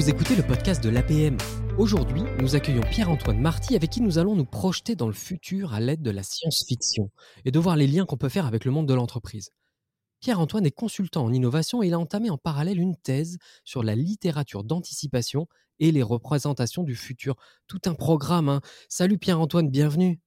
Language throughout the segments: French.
vous écoutez le podcast de l'APM. Aujourd'hui, nous accueillons Pierre-Antoine Marty avec qui nous allons nous projeter dans le futur à l'aide de la science-fiction et de voir les liens qu'on peut faire avec le monde de l'entreprise. Pierre-Antoine est consultant en innovation et il a entamé en parallèle une thèse sur la littérature d'anticipation et les représentations du futur. Tout un programme. Hein. Salut Pierre-Antoine, bienvenue.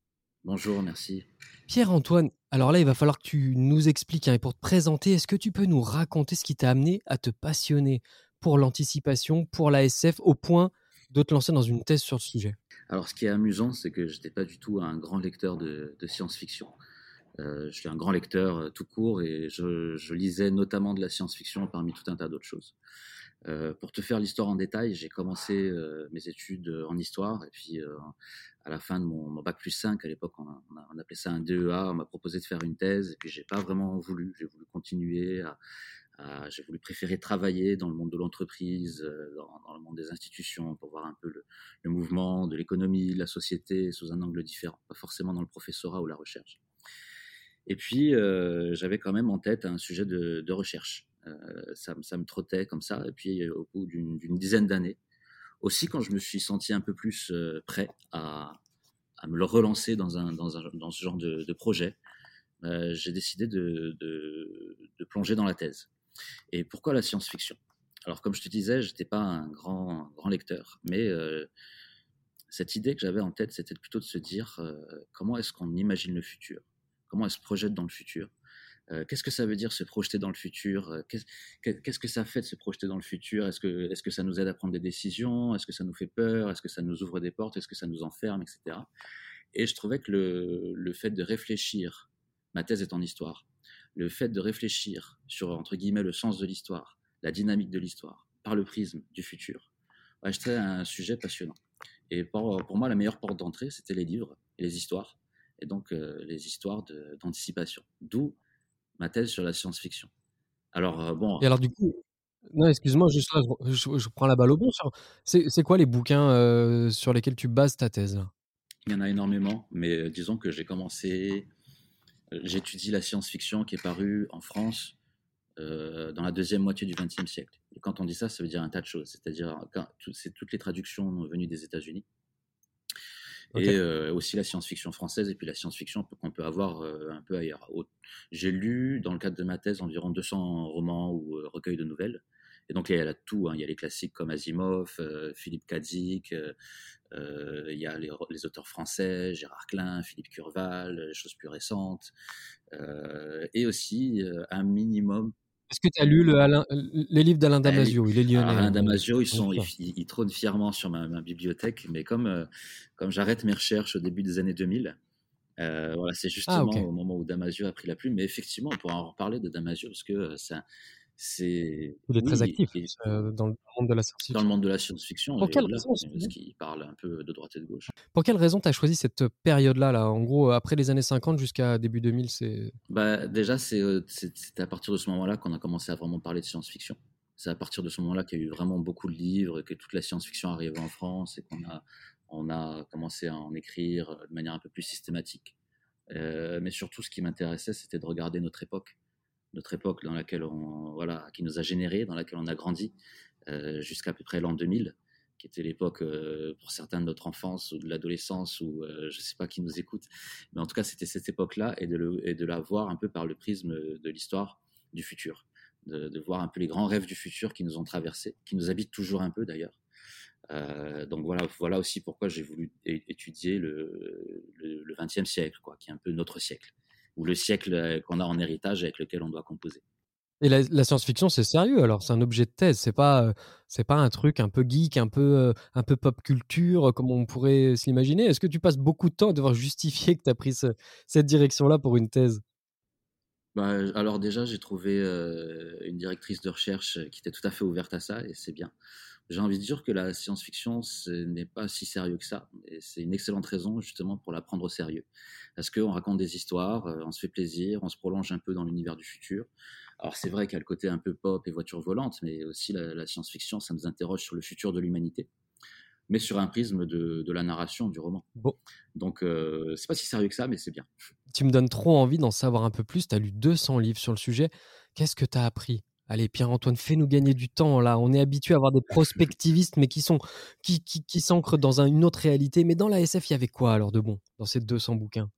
Bonjour, merci. Pierre-Antoine, alors là, il va falloir que tu nous expliques. Hein, et pour te présenter, est-ce que tu peux nous raconter ce qui t'a amené à te passionner pour l'anticipation, pour la SF, au point de te lancer dans une thèse sur le sujet Alors, ce qui est amusant, c'est que je n'étais pas du tout un grand lecteur de, science-fiction. Euh, je suis un grand lecteur euh, tout court et je, lisais notamment de la science-fiction parmi tout un tas d'autres choses. Euh, pour te faire l'histoire en détail, j'ai commencé mes études en histoire et puis à la fin de mon, bac plus 5, à l'époque on, on, appelait ça un DEA, on m'a proposé de faire une thèse et puis j'ai pas vraiment voulu, j'ai voulu continuer à, j'ai voulu préférer travailler dans le monde de l'entreprise, euh, dans, le monde des institutions, pour voir un peu le, mouvement de l'économie, de la société sous un angle différent, pas forcément dans le professorat ou la recherche. Et puis, euh, j'avais quand même en tête un sujet de, recherche. Ça, me trottait comme ça. Et puis, au bout d'une dizaine d'années, aussi quand je me suis senti un peu plus prêt à, me relancer dans, ce genre de, projet, j'ai décidé de, plonger dans la thèse. Et pourquoi la science-fiction? Alors, comme je te disais, je n'étais pas un grand, grand lecteur, mais euh, cette idée que j'avais en tête, c'était plutôt de se dire euh, comment est-ce qu'on imagine le futur? Comment qu'on se projette dans le futur? Euh, Qu'est-ce que ça veut dire se projeter dans le futur? Qu'est-ce que ça fait de se projeter dans le futur? Est-ce que, est que ça nous aide à prendre des décisions? Est-ce que ça nous fait peur? Est-ce que ça nous ouvre des portes? Est-ce que ça nous enferme? Etc. Et je trouvais que le, le fait de réfléchir, ma thèse est en histoire, le fait de réfléchir sur, entre guillemets, le sens de l'histoire, la dynamique de l'histoire, par le prisme du futur, c'était un sujet passionnant. Et pour, pour moi, la meilleure porte d'entrée, c'était les livres et les histoires, et donc euh, les histoires d'anticipation. D'où ma thèse sur la science-fiction. Alors, euh, bon. Et alors, du coup, non, excuse-moi, juste là, je, prends la balle au bon. C'est quoi les bouquins euh, sur lesquels tu bases ta thèse? Il y en a énormément, mais disons que j'ai commencé j'étudie la science-fiction qui est parue en France euh, dans la deuxième moitié du XXe siècle. Et quand on dit ça, ça veut dire un tas de choses. C'est-à-dire, c'est toutes les traductions venues des États-Unis. Et euh, aussi la science-fiction française et puis la science-fiction qu'on peut avoir euh, un peu ailleurs. J'ai lu, dans le cadre de ma thèse, environ 200 romans ou recueils de nouvelles. Et donc, il y a tout. Hein. Il y a les classiques comme Asimov, Philippe Kadik, euh, il y a les, auteurs français, Gérard Klein, Philippe Curval, les choses plus récentes, euh, et aussi euh, un minimum est-ce que tu as lu les livres d'Alain Damasio Il est lyonnais. Alain hein, Damasio, ils, sont, ils, trônent fièrement sur ma, bibliothèque, mais comme, comme j'arrête mes recherches au début des années 2000, voilà, c'est ah, justement au moment où Damasio a pris la plume. Mais effectivement, on pourra en reparler de Damasio, parce que c'est c'est il est très actif euh, dans le monde de la science-fiction. Dans le monde de la science-fiction, pour quelle raison parce qu'il parle un peu de droite et de gauche. Pour quelle raison tu as choisi cette période-là là? En gros, après les années 50 jusqu'à début 2000, c'est bah, déjà euh, c'est à partir de ce moment-là qu'on a commencé à vraiment parler de science-fiction. C'est à partir de ce moment-là qu'il y a eu vraiment beaucoup de livres, que toute la science-fiction arrivait en France et qu'on a on a commencé à en écrire de manière un peu plus systématique. Euh, mais surtout, ce qui m'intéressait, c'était de regarder notre époque notre époque dans laquelle on, voilà, qui nous a généré, dans laquelle on a grandi, euh, jusqu'à à peu près l'an 2000, qui était l'époque euh, pour certains de notre enfance ou de l'adolescence ou euh, je sais pas qui nous écoute, mais en tout cas c'était cette époque-là et de, le, et de la voir un peu par le prisme de l'histoire du futur, de, voir un peu les grands rêves du futur qui nous ont traversés, qui nous habitent toujours un peu d'ailleurs. donc voilà, voilà aussi pourquoi j'ai voulu étudier le, le, le 20e siècle, quoi, qui est un peu notre siècle ou le siècle euh, qu'on a en héritage avec lequel on doit composer. Et la, science-fiction, c'est sérieux alors, c'est un objet de thèse, c'est pas, euh, c'est pas un truc un peu geek, un peu, euh, un peu pop culture comme on pourrait s'imaginer. Est-ce que tu passes beaucoup de temps à devoir justifier que tu as pris cette direction-là pour une thèse? Bah, alors déjà, j'ai trouvé une directrice de recherche qui était tout à fait ouverte à ça, et c'est bien. J'ai envie de dire que la science-fiction, ce n'est pas si sérieux que ça, et c'est une excellente raison justement pour la prendre au sérieux. Parce qu'on raconte des histoires, on se fait plaisir, on se prolonge un peu dans l'univers du futur. Alors c'est vrai qu'il y a le côté un peu pop et voiture volante, mais aussi la, science-fiction, ça nous interroge sur le futur de l'humanité mais sur un prisme de, la narration du roman. Bon. Donc, euh, c'est pas si sérieux que ça, mais c'est bien. Tu me donnes trop envie d'en savoir un peu plus. Tu as lu 200 livres sur le sujet. Qu'est-ce que tu as appris? Allez, Pierre-Antoine, fais-nous gagner du temps là. On est habitué à avoir des prospectivistes, mais qui sont qui, s'ancrent dans un- une autre réalité. Mais dans la SF, il y avait quoi alors de bon dans ces 200 bouquins?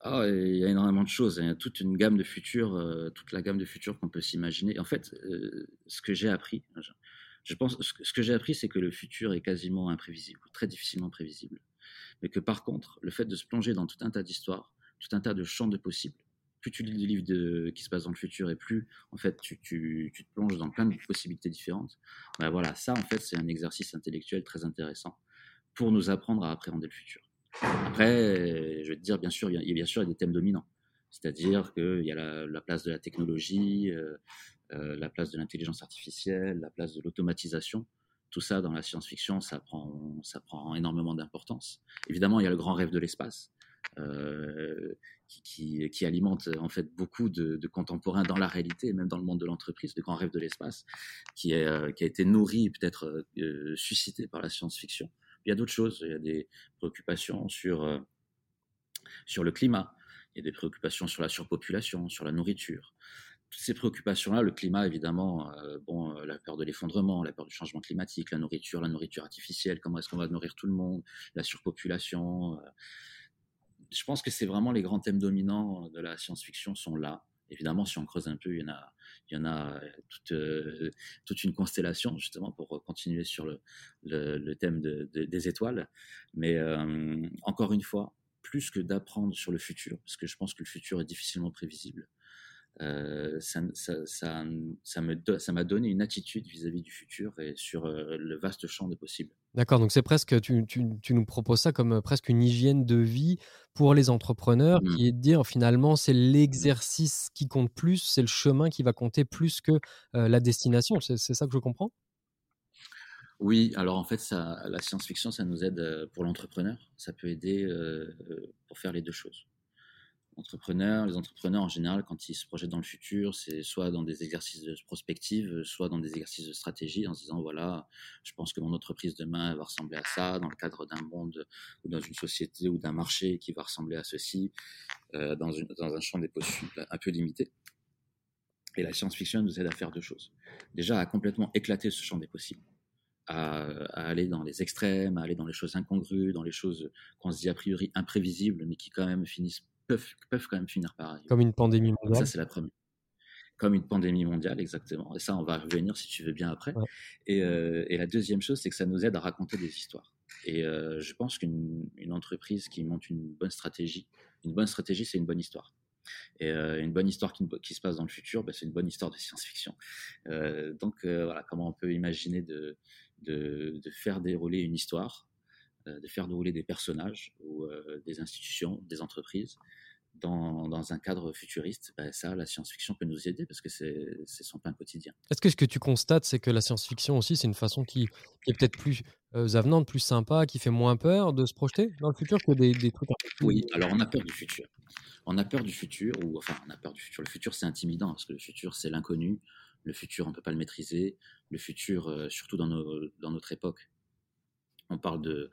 Ah, il y a énormément de choses. Il y a toute une gamme de futurs, euh, toute la gamme de futurs qu'on peut s'imaginer. En fait, euh, ce que j'ai appris, que j'ai appris, c'est que le futur est quasiment imprévisible, très difficilement prévisible. Mais que par contre, le fait de se plonger dans tout un tas d'histoires, tout un tas de champs de possibles, tu lis des livres de, qui se passent dans le futur et plus en fait tu, te plonges dans plein de possibilités différentes, ben voilà, ça en fait c'est un exercice intellectuel très intéressant pour nous apprendre à appréhender le futur. Après, je vais te dire, bien sûr, il y a, bien sûr des thèmes dominants. C'est-à-dire qu'il y a la, la, place de la technologie, euh, euh, la place de l'intelligence artificielle, la place de l'automatisation. Tout ça, dans la science-fiction, ça prend, ça prend énormément d'importance. Évidemment, il y a le grand rêve de l'espace, euh, qui, alimente en fait beaucoup de, de, contemporains dans la réalité, même dans le monde de l'entreprise, le grand rêve de l'espace, euh, qui a été nourri, peut-être euh, suscité par la science-fiction. Il y a d'autres choses, il y a des préoccupations sur, euh, sur le climat, il y a des préoccupations sur la surpopulation, sur la nourriture. Toutes ces préoccupations-là, le climat évidemment, euh, bon, euh, la peur de l'effondrement, la peur du changement climatique, la nourriture, la nourriture artificielle, comment est-ce qu'on va nourrir tout le monde, la surpopulation. Euh, je pense que c'est vraiment les grands thèmes dominants de la science-fiction sont là. Évidemment, si on creuse un peu, il y en a, toute, euh, toute une constellation justement pour continuer sur le, thème de, de, des étoiles. Mais euh, encore une fois, plus que d'apprendre sur le futur, parce que je pense que le futur est difficilement prévisible, euh, ça, ça, ça, ça me ça m'a donné une attitude vis-à-vis -vis du futur et sur euh, le vaste champ des possibles. D'accord, donc c'est presque, tu, tu, tu, nous proposes ça comme presque une hygiène de vie pour les entrepreneurs, mmh. qui est de dire finalement c'est l'exercice qui compte plus, c'est le chemin qui va compter plus que euh, la destination. C'est ça que je comprends? Oui, alors en fait, ça, la science-fiction, ça nous aide pour l'entrepreneur, ça peut aider euh, pour faire les deux choses entrepreneurs. Les entrepreneurs, en général, quand ils se projettent dans le futur, c'est soit dans des exercices de prospective, soit dans des exercices de stratégie, en se disant, voilà, je pense que mon entreprise demain va ressembler à ça, dans le cadre d'un monde ou dans une société ou d'un marché qui va ressembler à ceci, euh, dans, un champ des possibles un peu limité. Et la science-fiction nous aide à faire deux choses. Déjà, à complètement éclater ce champ des possibles. À, à, aller dans les extrêmes, à aller dans les choses incongrues, dans les choses qu'on se dit a priori imprévisibles, mais qui quand même finissent peuvent, peuvent quand même finir par arriver. Comme une pandémie mondiale. Ça, c'est la première. Comme une pandémie mondiale, exactement. Et ça, on va revenir si tu veux bien après. Ouais. Et, euh, et, la deuxième chose, c'est que ça nous aide à raconter des histoires. Et euh, je pense qu'une une entreprise qui monte une bonne stratégie, une bonne stratégie, c'est une bonne histoire. Et euh, une bonne histoire qui, qui, se passe dans le futur, ben, c'est une bonne histoire de science-fiction. Euh, donc voilà, comment on peut imaginer de, de, de faire dérouler une histoire de faire dérouler des personnages ou euh, des institutions, des entreprises dans, dans, un cadre futuriste, ben ça, la science-fiction peut nous aider parce que c'est son pain quotidien. Est-ce que ce que tu constates, c'est que la science-fiction aussi, c'est une façon qui, qui est peut-être plus euh, avenante, plus sympa, qui fait moins peur de se projeter dans le futur que des, des trucs. Oui, alors on a peur du futur. On a peur du futur, ou enfin, on a peur du futur. Le futur, c'est intimidant parce que le futur, c'est l'inconnu. Le futur, on ne peut pas le maîtriser. Le futur, euh, surtout dans, nos, dans notre époque, on parle de,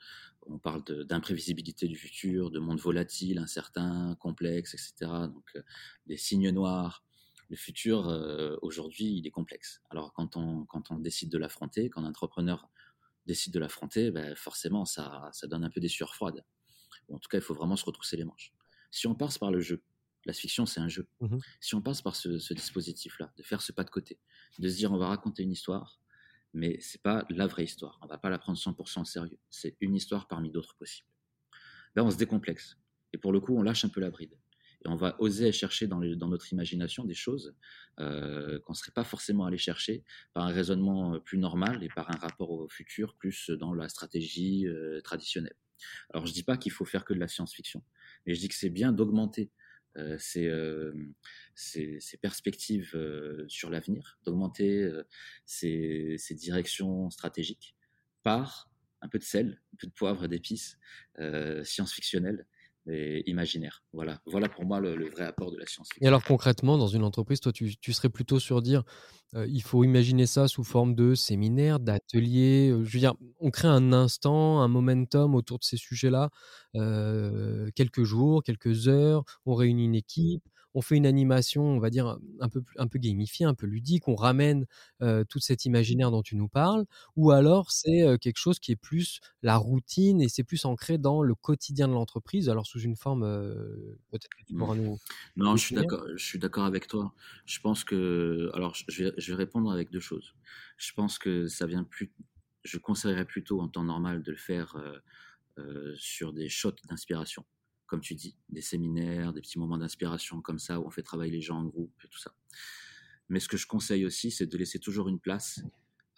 on parle d'imprévisibilité du futur, de monde volatile, incertain, complexe, etc. Donc euh, des signes noirs. Le futur euh, aujourd'hui, il est complexe. Alors quand on quand on décide de l'affronter, quand un entrepreneur décide de l'affronter, ben, forcément ça ça donne un peu des sueurs froides. Bon, en tout cas, il faut vraiment se retrousser les manches. Si on passe par le jeu, la fiction c'est un jeu. Mmh si on passe par ce, ce dispositif-là, de faire ce pas de côté, de se dire on va raconter une histoire, mais c'est pas la vraie histoire. On va pas la prendre 100% au sérieux. C'est une histoire parmi d'autres possibles. Là, on se décomplexe. Et pour le coup, on lâche un peu la bride. Et on va oser chercher dans, notre imagination des choses euh, qu'on ne serait pas forcément allé chercher par un raisonnement plus normal et par un rapport au futur plus dans la stratégie euh, traditionnelle. Alors, je dis pas qu'il faut faire que de la science-fiction, mais je dis que c'est bien d'augmenter euh, ces, euh, ces, perspectives euh, sur l'avenir, d'augmenter ces, directions stratégiques par un peu de sel, un peu de poivre d'épices science-fictionnelles et imaginaire. Voilà, voilà pour moi le, vrai apport de la science. Et alors concrètement, dans une entreprise, toi, tu, serais plutôt sur dire, euh, il faut imaginer ça sous forme de séminaire, d'atelier. je veux dire, on crée un instant, un momentum autour de ces sujets-là, euh, quelques jours, quelques heures, on réunit une équipe, on fait une animation, on va dire un peu un peu gamifiée, un peu ludique, on ramène tout cet imaginaire dont tu nous parles, ou alors c'est quelque chose qui est plus la routine et c'est plus ancré dans le quotidien de l'entreprise, alors sous une forme peut-être que tu pourras nous. Non, je suis d'accord. Je suis d'accord avec toi. Je pense que, alors, je vais, je vais répondre avec deux choses. Je pense que ça vient plus. Je conseillerais plutôt en temps normal de le faire euh, euh, sur des shots d'inspiration, comme tu dis, des séminaires, des petits moments d'inspiration comme ça où on fait travailler les gens en groupe et tout ça. Mais ce que je conseille aussi, c'est de laisser toujours une place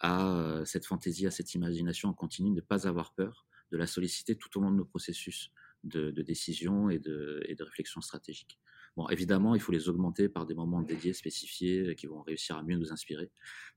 à euh, cette fantaisie, à cette imagination en continu, ne pas avoir peur, de la solliciter tout au long de nos processus de, décision et de, réflexion stratégique. Bon, évidemment, il faut les augmenter par des moments dédiés, spécifiés, qui vont réussir à mieux nous inspirer.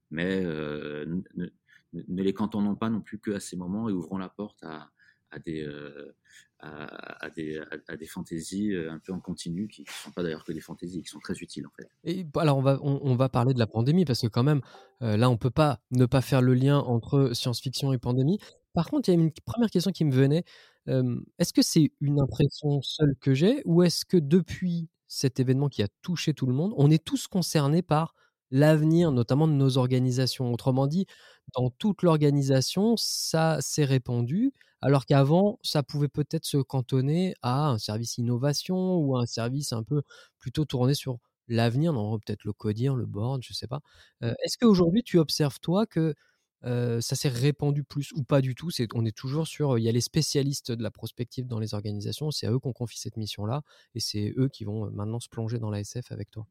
Mais euh, ne, ne, les cantonnons pas non plus que à ces moments et ouvrons la porte à, à des, euh, à, des, à, des fantaisies un peu en continu, qui ne sont pas d'ailleurs que des fantaisies, qui sont très utiles en fait. Et alors on va, on, va parler de la pandémie, parce que quand même, euh, là, on ne peut pas ne pas faire le lien entre science-fiction et pandémie. Par contre, il y a une première question qui me venait. Euh, est-ce que c'est une impression seule que j'ai, ou est-ce que depuis cet événement qui a touché tout le monde, on est tous concernés par l'avenir, notamment de nos organisations? Autrement dit, dans toute l'organisation, ça s'est répandu, alors qu'avant, ça pouvait peut-être se cantonner à un service innovation ou à un service un peu plutôt tourné sur l'avenir, peut-être le codir, le board, je ne sais pas. Euh, Est-ce qu'aujourd'hui, tu observes, toi, que euh, ça s'est répandu plus ou pas du tout? On est toujours sur, il y a les spécialistes de la prospective dans les organisations, c'est à eux qu'on confie cette mission-là, et c'est eux qui vont maintenant se plonger dans la SF avec toi.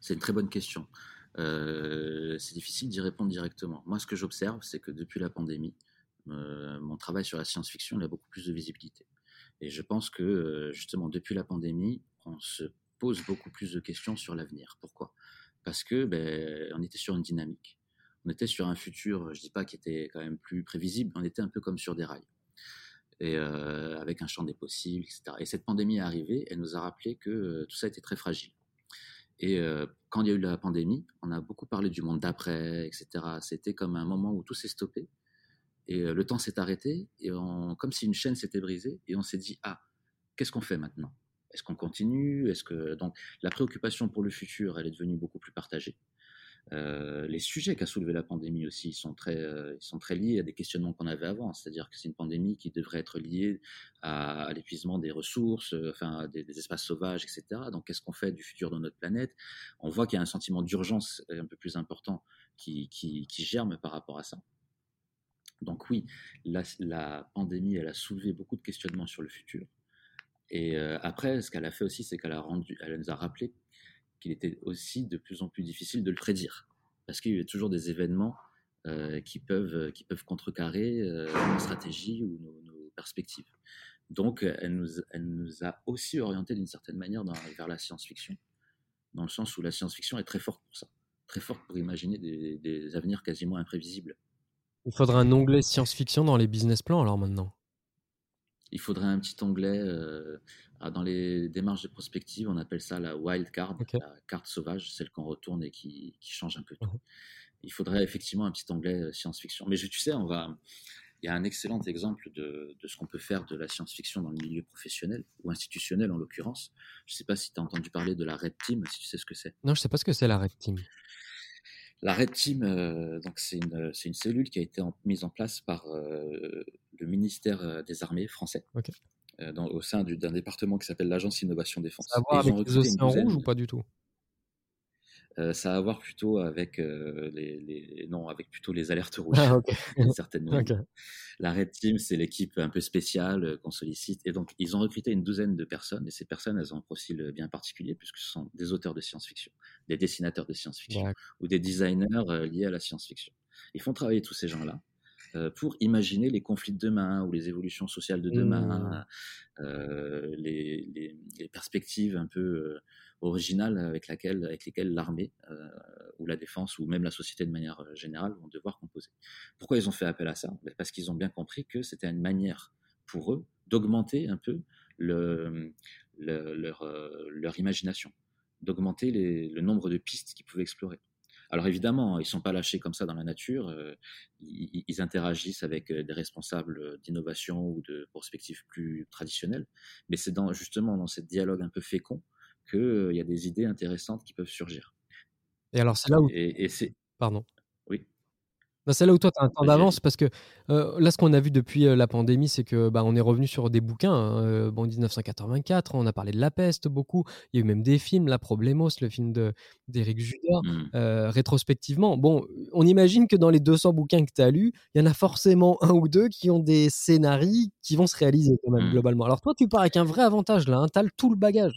C'est une très bonne question. Euh, c'est difficile d'y répondre directement. Moi, ce que j'observe, c'est que depuis la pandémie, euh, mon travail sur la science-fiction a beaucoup plus de visibilité. Et je pense que, euh, justement, depuis la pandémie, on se pose beaucoup plus de questions sur l'avenir. Pourquoi? Parce que ben, on était sur une dynamique. On était sur un futur, je dis pas qui était quand même plus prévisible, on était un peu comme sur des rails. Et avec un champ des possibles, etc. Et cette pandémie est arrivée, elle nous a rappelé que tout ça était très fragile. Et euh, quand il y a eu la pandémie, on a beaucoup parlé du monde d'après, etc. C'était comme un moment où tout s'est stoppé et euh, le temps s'est arrêté, et comme si une chaîne s'était brisée, et on s'est dit ah, qu'est-ce qu'on fait maintenant? Est-ce qu'on continue? Est-ce que donc la préoccupation pour le futur, elle est devenue beaucoup plus partagée. Les sujets qu'a soulevé la pandémie aussi sont très, euh, sont très liés à des questionnements qu'on avait avant. C'est-à-dire que c'est une pandémie qui devrait être liée à, l'épuisement des ressources, enfin des, espaces sauvages, etc. Donc, qu'est-ce qu'on fait du futur de notre planète? On voit qu'il y a un sentiment d'urgence un peu plus important qui, germe par rapport à ça. Donc oui, la, pandémie, elle a soulevé beaucoup de questionnements sur le futur. Et après, ce qu'elle a fait aussi, c'est qu'elle nous a rappelé qu'il était aussi de plus en plus difficile de le prédire, parce qu'il y a toujours des événements euh, qui, peuvent, qui peuvent contrecarrer euh, nos stratégies ou nos, perspectives. Donc, elle nous, elle nous a aussi orienté d'une certaine manière vers la science-fiction, dans le sens où la science-fiction est très forte pour ça, très forte pour imaginer des, des avenirs quasiment imprévisibles. Il faudra un onglet science-fiction dans les business plans alors maintenant il faudrait un petit onglet euh, dans les démarches de prospective, on appelle ça la wild card, okay. la carte sauvage, celle qu'on retourne et qui, qui, change un peu tout. Uh -huh. Il faudrait effectivement un petit onglet euh, science-fiction. Mais je, tu sais, on va, il y a un excellent exemple de, de ce qu'on peut faire de la science-fiction dans le milieu professionnel ou institutionnel en l'occurrence. Je ne sais pas si tu as entendu parler de la Red Team, si tu sais ce que c'est. Non, je ne sais pas ce que c'est la Red Team. La Red Team, euh, donc c'est une, une, cellule qui a été en, mise en place par euh, le ministère des Armées français, okay. euh, dans, au sein d'un département qui s'appelle l'Agence Innovation Défense. Ça a voir avec les océans rouges ou pas du tout? euh, ça a à voir plutôt avec euh, les, les, non avec plutôt les alertes rouges ah, okay. certainement okay. la Red Team c'est l'équipe un peu spéciale euh, qu'on sollicite et donc ils ont recruté une douzaine de personnes et ces personnes elles ont un profil bien particulier puisque ce sont des auteurs de science-fiction des dessinateurs de science-fiction ouais. ou des designers euh, liés à la science-fiction ils font travailler tous ces gens là euh, pour imaginer les conflits de demain ou les évolutions sociales de demain, mmh. euh, les, les, les, perspectives un peu euh, originales avec, laquelle, avec lesquelles l'armée euh, ou la défense ou même la société de manière générale vont devoir composer. Pourquoi ils ont fait appel à ça? Parce qu'ils ont bien compris que c'était une manière pour eux d'augmenter un peu le, le, leur, leur imagination, d'augmenter le nombre de pistes qu'ils pouvaient explorer. Alors évidemment, ils ne sont pas lâchés comme ça dans la nature, euh, ils, ils, interagissent avec des responsables d'innovation ou de perspectives plus traditionnelles, mais c'est dans, justement dans ce dialogue un peu fécond qu'il y a des idées intéressantes qui peuvent surgir. Et alors, c'est là où. Et, et c'est. Pardon. Bah, c'est là où toi, tu as un temps d'avance parce que euh, là, ce qu'on a vu depuis euh, la pandémie, c'est que bah, on est revenu sur des bouquins. hein, euh, bon, 1984, on a parlé de la peste beaucoup. Il y a eu même des films, la Problemos, le film de- d'Éric Judor. Hmm. euh, rétrospectivement, bon, on imagine que dans les 200 bouquins que tu as lus, il y en a forcément un ou deux qui ont des scénarios qui vont se réaliser quand même, Hmm. globalement. Alors toi, tu pars avec un vrai avantage là, tu as tout le bagage.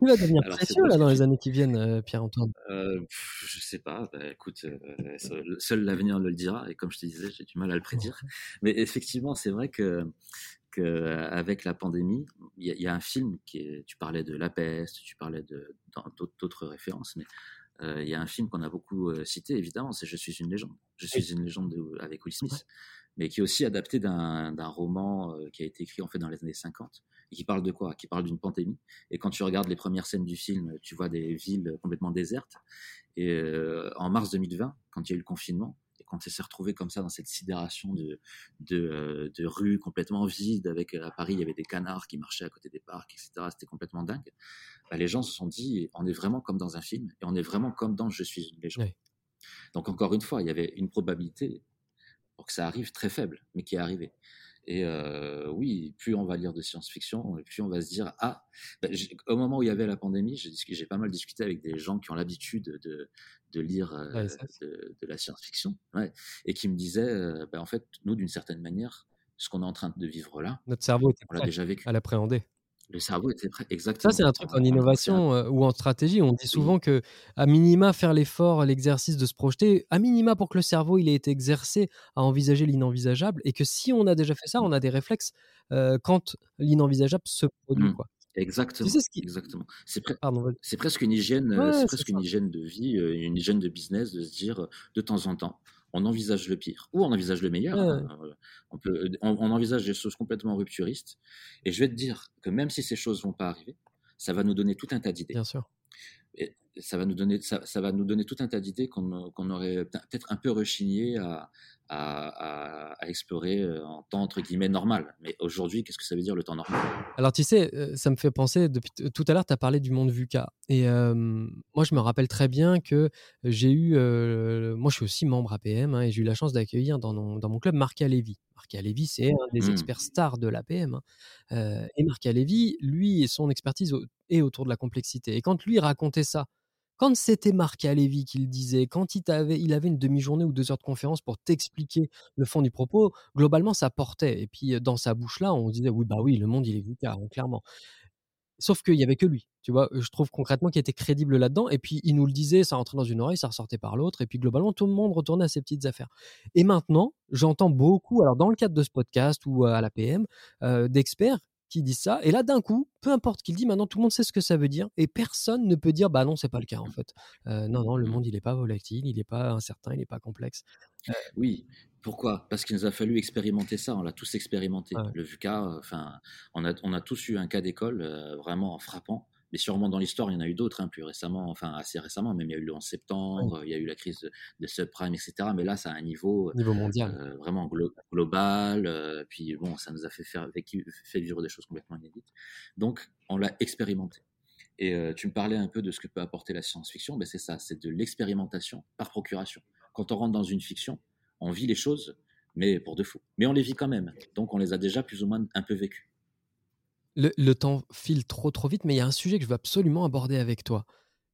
Tu vas devenir Alors, précieux là dans les années qui viennent, euh, Pierre-Antoine. Euh, je sais pas. Bah, écoute, euh, seul seul l'avenir le dira. Et comme je te disais, j'ai du mal à le prédire. Mais effectivement, c'est vrai que, que avec la pandémie, il y, a- il y a un film qui est. Tu parlais de La Peste, tu parlais de d'autres- références, mais euh, il y a un film qu'on a beaucoup cité, évidemment, c'est Je suis une légende. Je suis une légende de- avec Will Smith, mais qui est aussi adapté d'un roman euh, qui a été écrit en fait dans les années 50 et qui parle de quoi? Qui parle d'une pandémie. Et quand tu regardes les premières scènes du film, tu vois des villes complètement désertes. Et euh, en mars 2020, quand il y a eu le confinement, et quand on s'est retrouvé comme ça dans cette sidération de, de, euh, de rues complètement vides, avec à Paris, il y avait des canards qui marchaient à côté des parcs, etc. C'était complètement dingue. Bah, les gens se sont dit, on est vraiment comme dans un film, et on est vraiment comme dans Je suis une légende. Donc encore une fois, il y avait une probabilité pour que ça arrive très faible, mais qui est arrivé. Et euh, oui, plus on va lire de science-fiction, plus on va se dire ah. ben, j'ai- au moment où il y avait la pandémie, j'ai pas mal discuté avec des gens qui ont l'habitude de, de lire euh, de, de la science-fiction, ouais, et qui me disaient euh, ben, en fait, nous, d'une certaine manière, ce qu'on est en train de vivre là, Notre cerveau était on l'a déjà vécu. à l'appréhender. Le cerveau était prêt, Ça, exactement. c'est un truc en innovation euh, ou en stratégie. On dit souvent que, à minima, faire l'effort, l'exercice de se projeter, à minima pour que le cerveau il ait été exercé à envisager l'inenvisageable, et que si on a déjà fait ça, on a des réflexes euh, quand l'inenvisageable se produit. Mm. Quoi. Exactement. Tu sais ce qui. Exactement. C'est pre- presque une hygiène, euh, Ouais, c'est c'est presque ça. une hygiène de vie, une hygiène de business, de se dire de temps en temps, on envisage le pire ou on envisage le meilleur. Ouais, hein, euh, on, peut, on, on envisage des choses complètement rupturistes. Et je vais te dire que même si ces choses vont pas arriver, ça va nous donner tout un tas d'idées. Bien sûr. Et ça va nous donner, ça, ça va nous donner tout un tas d'idées qu'on qu'on aurait peut-être un peu rechigné à, à, à, à explorer euh, en temps entre guillemets normal. Mais aujourd'hui, qu'est-ce que ça veut dire le temps normal? Alors, tu sais, euh, ça me fait penser, depuis tout à l'heure, tu as parlé du monde VUCA. Et euh, moi, je me rappelle très bien que j'ai eu. euh, moi, je suis aussi membre APM hein, et j'ai eu la chance d'accueillir dans, mon- dans mon club Marc Alévi. Marc Alévi, c'est un des Mm. experts stars de l'APM. hein. Euh, et Marc Alévi, lui, son expertise est autour de la complexité. Et quand lui racontait ça, quand c'était Marc Alévi qui le disait, quand il, avait une demi-journée ou deux heures de conférence pour t'expliquer le fond du propos, globalement, ça portait. Et puis, euh, dans sa bouche-là, on disait, oui, bah oui, le monde, il est VUCA, hein, clairement. Sauf qu'il y avait que lui, tu vois? Je trouve concrètement qu'il était crédible là-dedans. Et puis, il nous le disait, ça rentrait dans une oreille, ça ressortait par l'autre. Et puis, globalement, tout le monde retournait à ses petites affaires. Et maintenant, j'entends beaucoup, alors dans le cadre de ce podcast ou à l'APM, euh, d'experts qui disent ça. Et là, d'un coup, peu importe qu'il dit, maintenant, tout le monde sait ce que ça veut dire. Et personne ne peut dire, bah non, c'est pas le cas, en fait. Euh, non, non, le monde, il n'est pas volatile, il n'est pas incertain, il n'est pas complexe. Oui. Pourquoi? Parce qu'il nous a fallu expérimenter ça. On l'a tous expérimenté. Ouais. Le VUCA, euh, enfin, on a, on a tous eu un cas d'école euh, vraiment frappant. Mais sûrement dans l'histoire, il y en a eu d'autres, hein, plus récemment, enfin assez récemment, même il y a eu le 11 septembre, il y a eu la crise de, de subprime, etc. Mais là, ça a un niveau Au niveau mondial. euh, vraiment glo- global. euh, puis bon, ça nous a fait, faire, fait vivre des choses complètement inédites. Donc, on l'a expérimenté. Et euh, tu me parlais un peu de ce que peut apporter la science-fiction. Ben, c'est ça, c'est de l'expérimentation par procuration. Quand on rentre dans une fiction, on vit les choses, mais pour de faux. Mais on les vit quand même. Donc, on les a déjà plus ou moins un peu vécues. Le, temps file trop trop vite, mais il y a un sujet que je veux absolument aborder avec toi.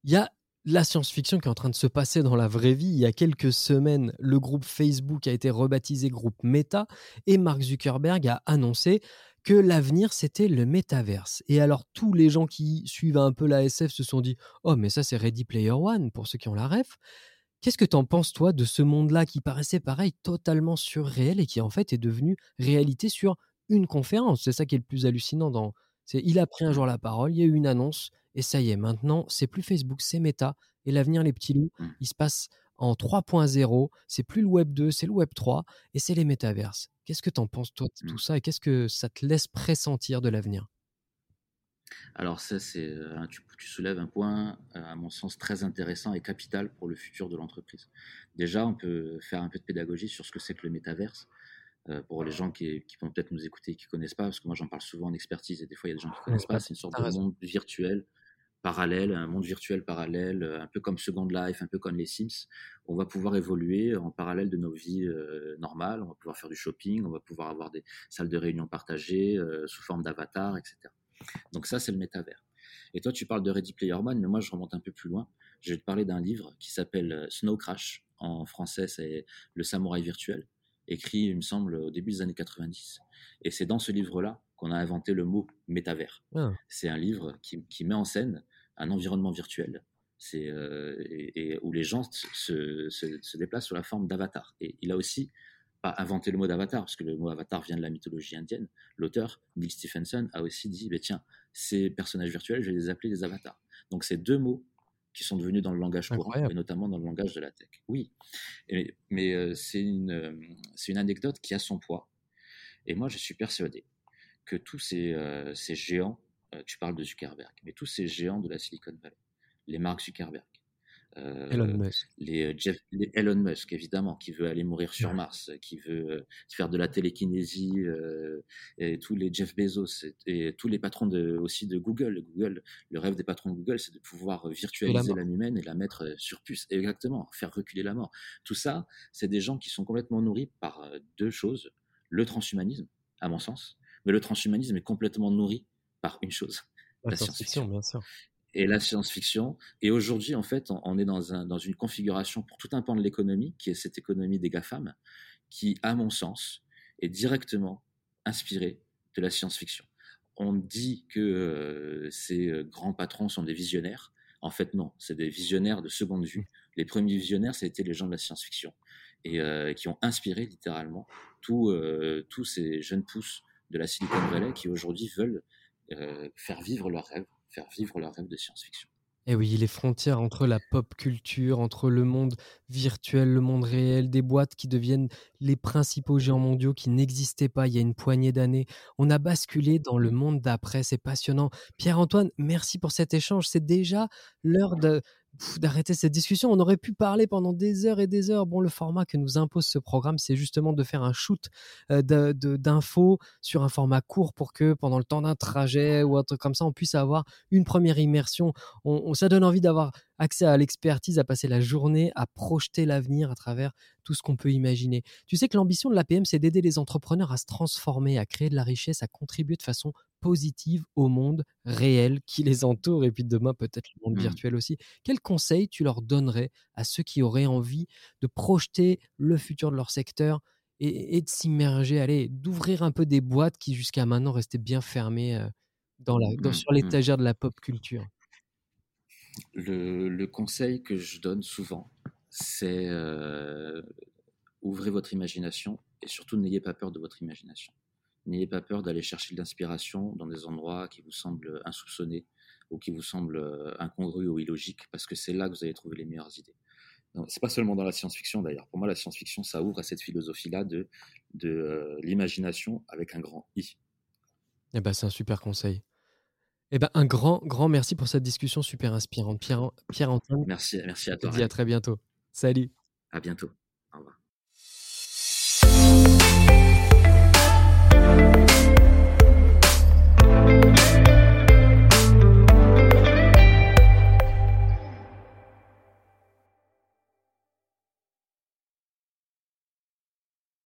Il y a la science-fiction qui est en train de se passer dans la vraie vie. Il y a quelques semaines, le groupe Facebook a été rebaptisé groupe Meta et Mark Zuckerberg a annoncé que l'avenir c'était le métaverse. Et alors tous les gens qui suivent un peu la SF se sont dit "Oh mais ça c'est Ready Player One pour ceux qui ont la ref." Qu'est-ce que t'en penses toi de ce monde-là qui paraissait pareil totalement surréel et qui en fait est devenu réalité sur une conférence C'est ça qui est le plus hallucinant dans c'est il a pris un jour la parole, il y a eu une annonce et ça y est, maintenant c'est plus Facebook, c'est Meta et l'avenir les petits loups, Mm. il se passe en 3.0, c'est plus le web 2, c'est le web 3 et c'est les métaverses. Qu'est-ce que t'en penses toi de tout Mm. ça et qu'est-ce que ça te laisse pressentir de l'avenir? Alors ça, c'est euh, tu, tu soulèves un point, euh, à mon sens, très intéressant et capital pour le futur de l'entreprise. Déjà, on peut faire un peu de pédagogie sur ce que c'est que le métaverse. Euh, pour les gens qui, qui vont peut-être nous écouter et qui connaissent pas, parce que moi j'en parle souvent en expertise et des fois il y a des gens qui connaissent pas, c'est une sorte de monde virtuel parallèle, un monde virtuel parallèle, un peu comme Second Life, un peu comme les Sims. On va pouvoir évoluer en parallèle de nos vies normales. On va pouvoir faire du shopping, on va pouvoir avoir des salles de réunion partagées sous forme d'avatar, etc. Donc ça, c'est le métavers. Et toi, tu parles de Ready Player One, mais moi, je remonte un peu plus loin. Je vais te parler d'un livre qui s'appelle Snow Crash. En français, c'est Le samouraï virtuel, écrit, il me semble, au début des années 90. Et c'est dans ce livre-là qu'on a inventé le mot métavers. Ah. C'est un livre qui, met en scène un environnement virtuel c'est euh, et, où les gens se, se, déplacent sous la forme d'avatar. Et il a aussi pas inventé le mot d'avatar, parce que le mot avatar vient de la mythologie indienne. L'auteur, Neil Stephenson, a aussi dit, bah, tiens, ces personnages virtuels, je vais les appeler des avatars. Donc c'est deux mots qui sont devenus dans le langage courant, et notamment dans le langage de la tech. Oui, mais euh, c'est une, euh, une anecdote qui a son poids. Et moi, je suis persuadé que tous ces, euh, ces géants, euh, tu parles de Zuckerberg, mais tous ces géants de la Silicon Valley, les Mark Zuckerberg, euh, Elon Musk. Les, Jeff, Elon Musk, évidemment, qui veut aller mourir sur Mars, qui veut faire de la télékinésie, et tous les Jeff Bezos et, tous les patrons de, aussi de Google. Google, le rêve des patrons de Google, c'est de pouvoir virtualiser l'âme humaine et la mettre sur puce. Exactement, faire reculer la mort. Tout ça, c'est des gens qui sont complètement nourris par deux choses le transhumanisme, à mon sens, mais le transhumanisme est complètement nourri par une chose, la, science-fiction. Bien sûr. Et la science-fiction. Et aujourd'hui, en fait, on, est dans, un, dans une configuration pour tout un pan de l'économie, qui est cette économie des GAFAM, qui, à mon sens, est directement inspirée de la science-fiction. On dit que euh, ces euh, grands patrons sont des visionnaires. En fait, non, c'est des visionnaires de seconde vue. Les premiers visionnaires, c'était les gens de la science-fiction et euh, qui ont inspiré littéralement tous ces jeunes pousses de la Silicon Valley qui aujourd'hui veulent faire vivre leurs rêves, faire vivre leurs rêves de science-fiction. Et eh oui, les frontières entre la pop culture, entre le monde virtuel, le monde réel, des boîtes qui deviennent les principaux géants mondiaux qui n'existaient pas il y a une poignée d'années. On a basculé dans le monde d'après, c'est passionnant. Pierre-Antoine, merci pour cet échange. C'est déjà l'heure de, d'arrêter cette discussion. On aurait pu parler pendant des heures et des heures. Bon, le format que nous impose ce programme, c'est justement de faire un shoot euh, d'infos sur un format court pour que pendant le temps d'un trajet ou autre comme ça, on puisse avoir une première immersion. On, ça donne envie d'avoir accès à l'expertise, à passer la journée, à projeter l'avenir à travers tout ce qu'on peut imaginer. Tu sais que l'ambition de l'APM, c'est d'aider les entrepreneurs à se transformer, à créer de la richesse, à contribuer de façon positive au monde réel qui les entoure et puis demain peut-être le monde mmh. virtuel aussi. Quel conseil tu leur donnerais à ceux qui auraient envie de projeter le futur de leur secteur et, de s'immerger, allez, d'ouvrir un peu des boîtes qui jusqu'à maintenant restaient bien fermées euh, dans la, mmh, sur mmh. l'étagère de la pop culture? Le, conseil que je donne souvent, c'est euh, ouvrez votre imagination et surtout n'ayez pas peur de votre imagination. N'ayez pas peur d'aller chercher de l'inspiration dans des endroits qui vous semblent insoupçonnés ou qui vous semblent euh, incongrus ou illogiques, parce que c'est là que vous allez trouver les meilleures idées. C'est pas seulement dans la science-fiction d'ailleurs. Pour moi, la science-fiction, ça ouvre à cette philosophie-là de, de euh, l'imagination avec un grand I. Eh ben, c'est un super conseil. Eh ben, un grand, grand merci pour cette discussion super inspirante. Pierre, Pierre-Antoine. Merci, merci à toi. Je te dis à très bientôt. Salut. À bientôt.